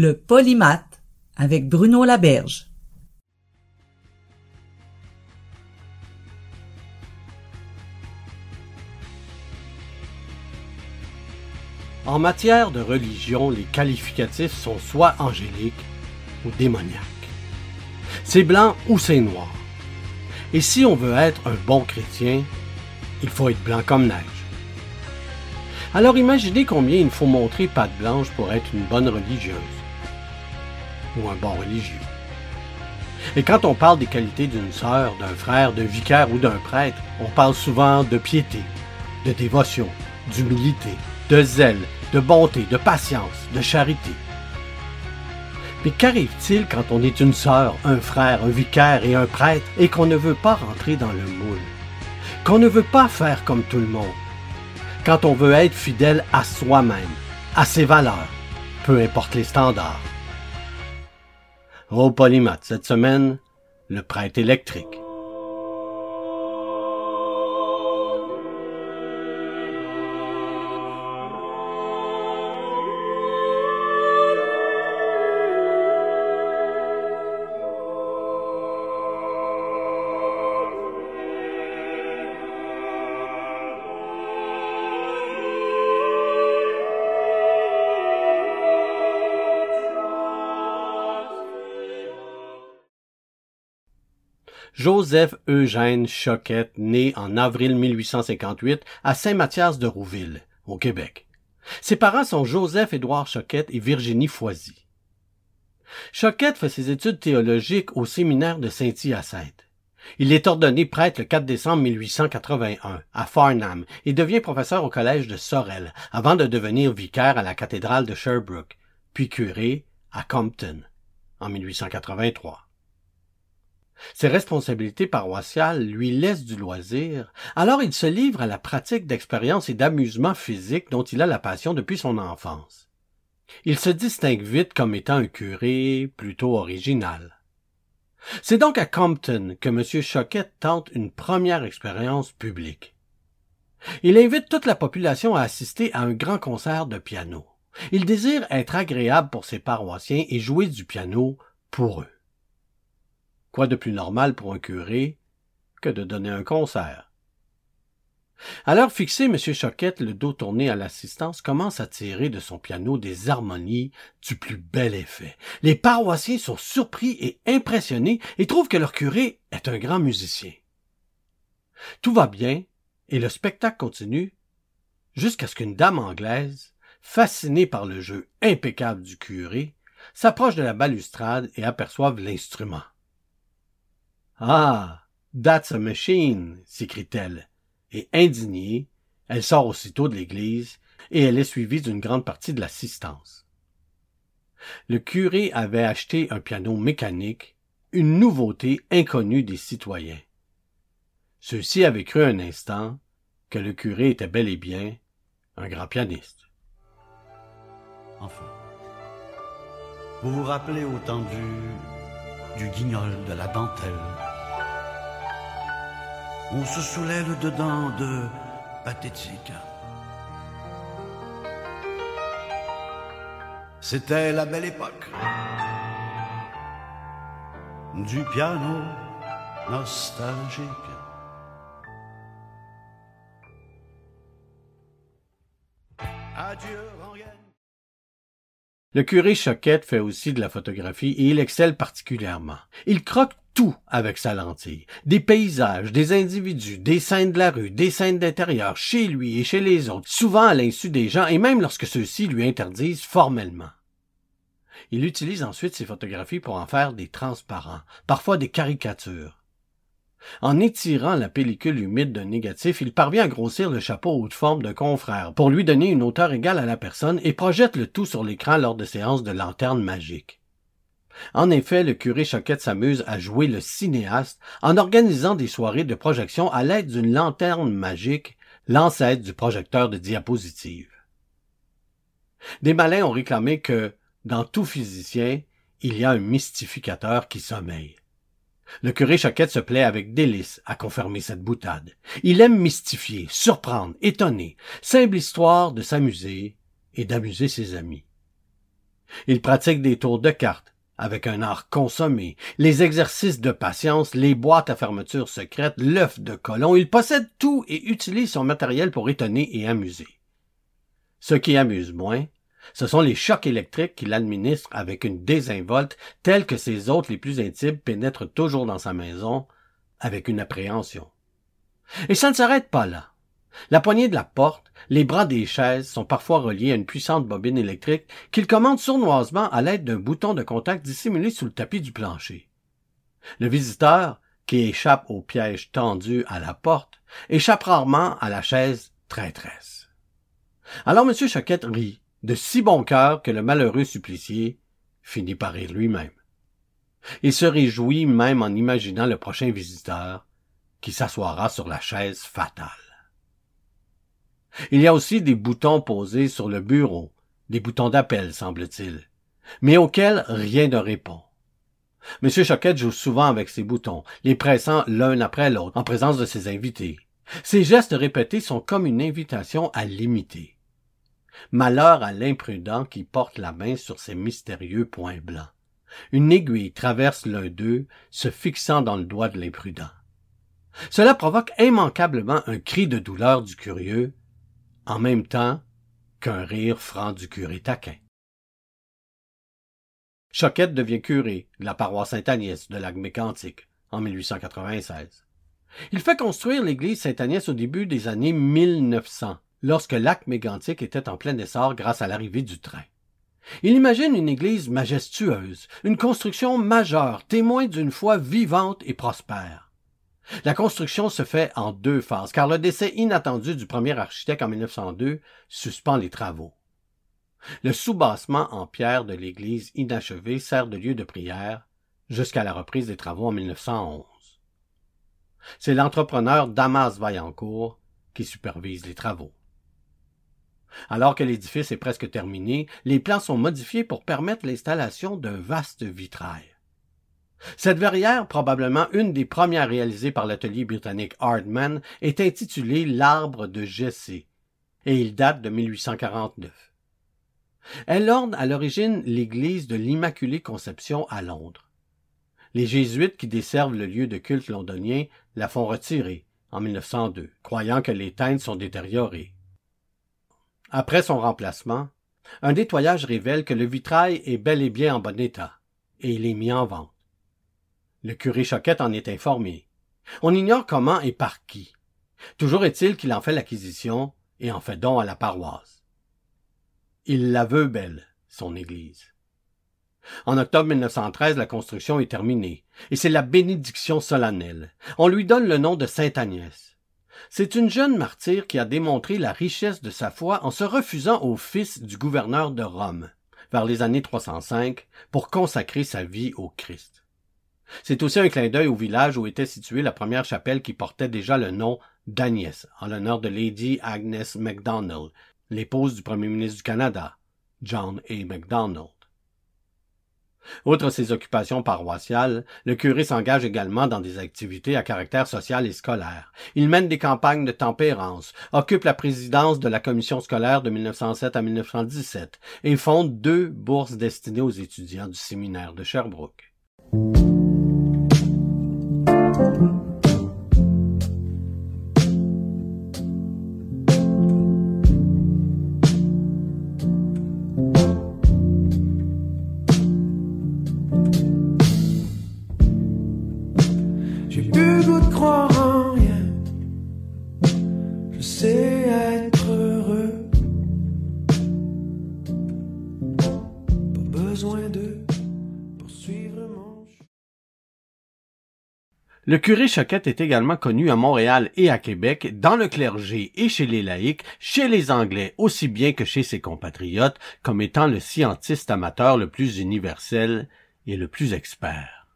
Le polymath avec Bruno Laberge. En matière de religion, les qualificatifs sont soit angéliques ou démoniaques. C'est blanc ou c'est noir. Et si on veut être un bon chrétien, il faut être blanc comme neige. Alors imaginez combien il faut montrer patte blanche pour être une bonne religieuse ou un bon religieux. Et quand on parle des qualités d'une sœur, d'un frère, d'un vicaire ou d'un prêtre, on parle souvent de piété, de dévotion, d'humilité, de zèle, de bonté, de patience, de charité. Mais qu'arrive-t-il quand on est une sœur, un frère, un vicaire et un prêtre et qu'on ne veut pas rentrer dans le moule? Qu'on ne veut pas faire comme tout le monde? Quand on veut être fidèle à soi-même, à ses valeurs, peu importe les standards. Au Polymath cette semaine, le prêtre électrique. Joseph Eugène Choquette, né en avril 1858 à Saint-Mathias de Rouville, au Québec. Ses parents sont Joseph-Édouard Choquette et Virginie Foisy. Choquette fait ses études théologiques au séminaire de Saint-Hyacinthe. Il est ordonné prêtre le 4 décembre 1881 à Farnham et devient professeur au collège de Sorel avant de devenir vicaire à la cathédrale de Sherbrooke, puis curé à Compton en 1883. Ses responsabilités paroissiales lui laissent du loisir, alors il se livre à la pratique d'expériences et d'amusements physiques dont il a la passion depuis son enfance. Il se distingue vite comme étant un curé plutôt original. C'est donc à Compton que M. Choquette tente une première expérience publique. Il invite toute la population à assister à un grand concert de piano. Il désire être agréable pour ses paroissiens et jouer du piano pour eux. Quoi de plus normal pour un curé que de donner un concert? À l'heure fixée, M. Choquette, le dos tourné à l'assistance, commence à tirer de son piano des harmonies du plus bel effet. Les paroissiens sont surpris et impressionnés et trouvent que leur curé est un grand musicien. Tout va bien et le spectacle continue jusqu'à ce qu'une dame anglaise, fascinée par le jeu impeccable du curé, s'approche de la balustrade et aperçoive l'instrument. Ah. That's a machine. s'écrie-t-elle. Et indignée, elle sort aussitôt de l'église, et elle est suivie d'une grande partie de l'assistance. Le curé avait acheté un piano mécanique, une nouveauté inconnue des citoyens. Ceux-ci avaient cru un instant que le curé était bel et bien un grand pianiste. Enfin, vous vous rappelez au temps du, du guignol, de la dentelle, on se saoulait le dedans de pathétique. C'était la belle époque du piano nostalgique. Adieu. Le curé Choquette fait aussi de la photographie et il excelle particulièrement. Il croque tout avec sa lentille. Des paysages, des individus, des scènes de la rue, des scènes d'intérieur, chez lui et chez les autres, souvent à l'insu des gens et même lorsque ceux-ci lui interdisent formellement. Il utilise ensuite ses photographies pour en faire des transparents, parfois des caricatures. En étirant la pellicule humide d'un négatif, il parvient à grossir le chapeau haute forme d'un confrère pour lui donner une hauteur égale à la personne et projette le tout sur l'écran lors de séances de lanterne magique. En effet, le curé Choquette s'amuse à jouer le cinéaste en organisant des soirées de projection à l'aide d'une lanterne magique, l'ancêtre du projecteur de diapositives. Des malins ont réclamé que, dans tout physicien, il y a un mystificateur qui sommeille. Le curé Choquette se plaît avec délice à confirmer cette boutade. Il aime mystifier, surprendre, étonner, simple histoire de s'amuser et d'amuser ses amis. Il pratique des tours de cartes, avec un art consommé, les exercices de patience, les boîtes à fermeture secrète, l'œuf de colon, il possède tout et utilise son matériel pour étonner et amuser. Ce qui amuse moins, ce sont les chocs électriques qu'il administre avec une désinvolte telle que ses hôtes les plus intimes pénètrent toujours dans sa maison avec une appréhension. Et ça ne s'arrête pas là. La poignée de la porte, les bras des chaises sont parfois reliés à une puissante bobine électrique qu'il commande sournoisement à l'aide d'un bouton de contact dissimulé sous le tapis du plancher. Le visiteur, qui échappe au piège tendu à la porte, échappe rarement à la chaise traîtresse. Alors M. Choquette rit, de si bon cœur que le malheureux supplicié finit par rire lui-même. Il se réjouit même en imaginant le prochain visiteur qui s'assoira sur la chaise fatale. Il y a aussi des boutons posés sur le bureau, des boutons d'appel, semble-t-il, mais auxquels rien ne répond. M. Choquette joue souvent avec ces boutons, les pressant l'un après l'autre, en présence de ses invités. Ces gestes répétés sont comme une invitation à l'imiter. Malheur à l'imprudent qui porte la main sur ces mystérieux points blancs. Une aiguille traverse l'un d'eux, se fixant dans le doigt de l'imprudent. Cela provoque immanquablement un cri de douleur du curieux, en même temps qu'un rire franc du curé taquin. Choquette devient curé de la paroisse Sainte-Agnès de l'Agmécantique en 1896. Il fait construire l'église Sainte-Agnès au début des années 1900 lorsque lac mégantique était en plein essor grâce à l'arrivée du train. Il imagine une église majestueuse, une construction majeure, témoin d'une foi vivante et prospère. La construction se fait en deux phases, car le décès inattendu du premier architecte en 1902 suspend les travaux. Le soubassement en pierre de l'église inachevée sert de lieu de prière jusqu'à la reprise des travaux en 1911. C'est l'entrepreneur Damas Vaillancourt qui supervise les travaux. Alors que l'édifice est presque terminé, les plans sont modifiés pour permettre l'installation d'un vaste vitrail. Cette verrière, probablement une des premières réalisées par l'atelier britannique Hardman, est intitulée L'arbre de Jessé, et il date de 1849. Elle orne à l'origine l'église de l'Immaculée Conception à Londres. Les jésuites qui desservent le lieu de culte londonien la font retirer en 1902, croyant que les teintes sont détériorées. Après son remplacement, un nettoyage révèle que le vitrail est bel et bien en bon état, et il est mis en vente. Le curé Choquette en est informé. On ignore comment et par qui. Toujours est-il qu'il en fait l'acquisition et en fait don à la paroisse. Il la veut belle, son église. En octobre 1913, la construction est terminée, et c'est la bénédiction solennelle. On lui donne le nom de Sainte Agnès. C'est une jeune martyre qui a démontré la richesse de sa foi en se refusant au fils du gouverneur de Rome, vers les années 305, pour consacrer sa vie au Christ. C'est aussi un clin d'œil au village où était située la première chapelle qui portait déjà le nom d'Agnès, en l'honneur de Lady Agnes MacDonald, l'épouse du premier ministre du Canada, John A. MacDonald. Outre ses occupations paroissiales, le curé s'engage également dans des activités à caractère social et scolaire. Il mène des campagnes de tempérance, occupe la présidence de la commission scolaire de 1907 à 1917 et fonde deux bourses destinées aux étudiants du séminaire de Sherbrooke. Le curé Choquette est également connu à Montréal et à Québec, dans le clergé et chez les laïcs, chez les Anglais aussi bien que chez ses compatriotes, comme étant le scientiste amateur le plus universel et le plus expert.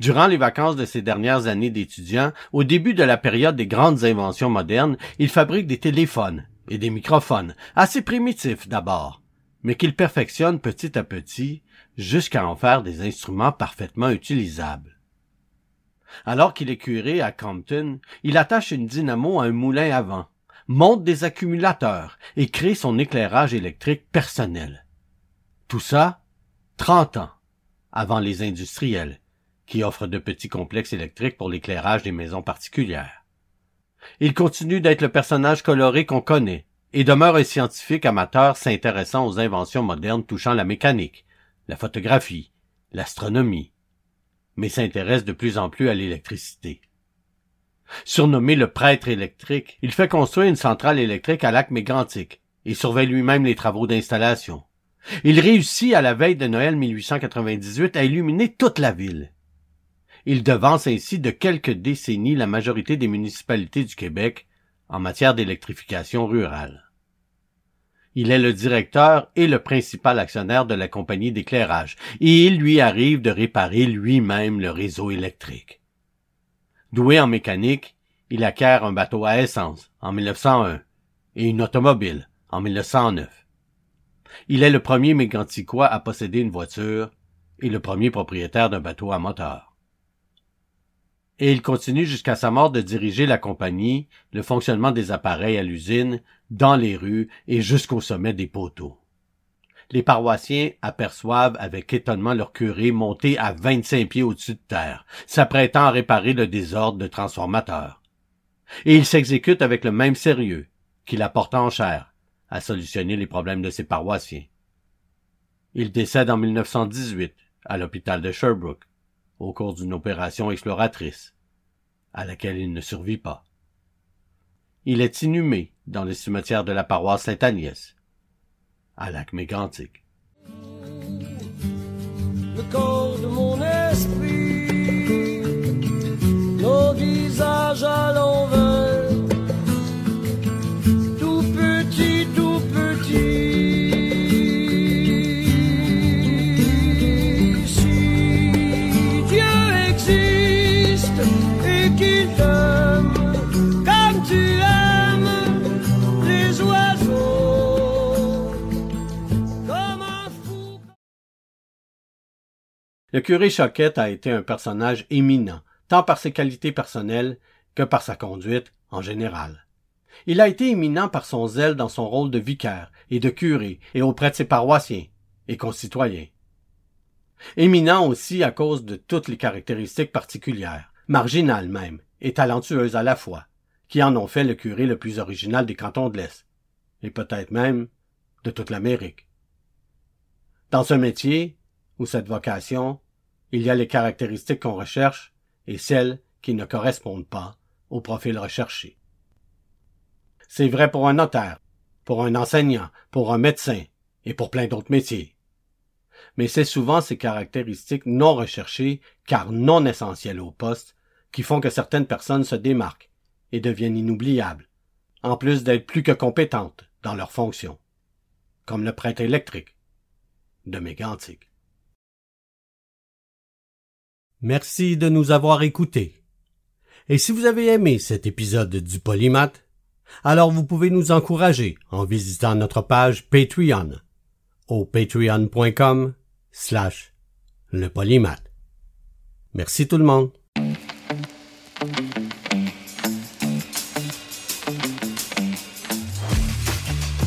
Durant les vacances de ses dernières années d'étudiant, au début de la période des grandes inventions modernes, il fabrique des téléphones et des microphones, assez primitifs d'abord, mais qu'il perfectionne petit à petit jusqu'à en faire des instruments parfaitement utilisables. Alors qu'il est curé à Compton, il attache une dynamo à un moulin à vent, monte des accumulateurs et crée son éclairage électrique personnel. Tout ça, trente ans avant les industriels, qui offrent de petits complexes électriques pour l'éclairage des maisons particulières. Il continue d'être le personnage coloré qu'on connaît, et demeure un scientifique amateur s'intéressant aux inventions modernes touchant la mécanique, la photographie, l'astronomie, mais s'intéresse de plus en plus à l'électricité. Surnommé le prêtre électrique, il fait construire une centrale électrique à lac mégantic et surveille lui-même les travaux d'installation. Il réussit à la veille de Noël 1898 à illuminer toute la ville. Il devance ainsi de quelques décennies la majorité des municipalités du Québec en matière d'électrification rurale. Il est le directeur et le principal actionnaire de la compagnie d'éclairage, et il lui arrive de réparer lui-même le réseau électrique. Doué en mécanique, il acquiert un bateau à essence en 1901 et une automobile en 1909. Il est le premier méganticois à posséder une voiture et le premier propriétaire d'un bateau à moteur et il continue jusqu'à sa mort de diriger la compagnie, le fonctionnement des appareils à l'usine, dans les rues et jusqu'au sommet des poteaux. Les paroissiens aperçoivent avec étonnement leur curé monter à vingt-cinq pieds au-dessus de terre, s'apprêtant à réparer le désordre de transformateurs. Et il s'exécute avec le même sérieux qu'il apporte en chair à solutionner les problèmes de ses paroissiens. Il décède en 1918 à l'hôpital de Sherbrooke au cours d'une opération exploratrice, à laquelle il ne survit pas. Il est inhumé dans le cimetière de la paroisse Sainte-Agnès, à lac esprit, Le curé Choquette a été un personnage éminent, tant par ses qualités personnelles que par sa conduite en général. Il a été éminent par son zèle dans son rôle de vicaire et de curé et auprès de ses paroissiens et concitoyens. Éminent aussi à cause de toutes les caractéristiques particulières, marginales même, et talentueuses à la fois, qui en ont fait le curé le plus original des cantons de l'Est, et peut-être même de toute l'Amérique. Dans ce métier, ou cette vocation, il y a les caractéristiques qu'on recherche et celles qui ne correspondent pas au profil recherché. C'est vrai pour un notaire, pour un enseignant, pour un médecin et pour plein d'autres métiers. Mais c'est souvent ces caractéristiques non recherchées, car non essentielles au poste, qui font que certaines personnes se démarquent et deviennent inoubliables, en plus d'être plus que compétentes dans leurs fonctions, comme le prêtre électrique de Mégantic. Merci de nous avoir écoutés. Et si vous avez aimé cet épisode du Polymath, alors vous pouvez nous encourager en visitant notre page Patreon au patreon.com slash le polymath. Merci tout le monde.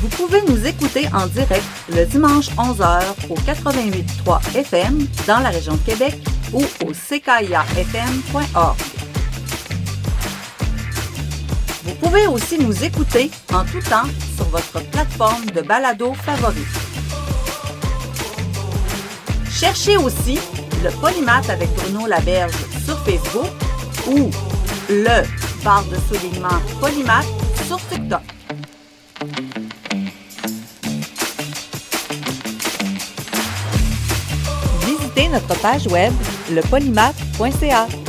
Vous pouvez nous écouter en direct le dimanche 11h au 88.3 FM dans la région de Québec ou au ckiafm.org. Vous pouvez aussi nous écouter en tout temps sur votre plateforme de balado favorite. Cherchez aussi le Polymath avec Bruno Laberge sur Facebook ou le barre de soulignement Polymath sur TikTok. Notre page web lepolymath.ca.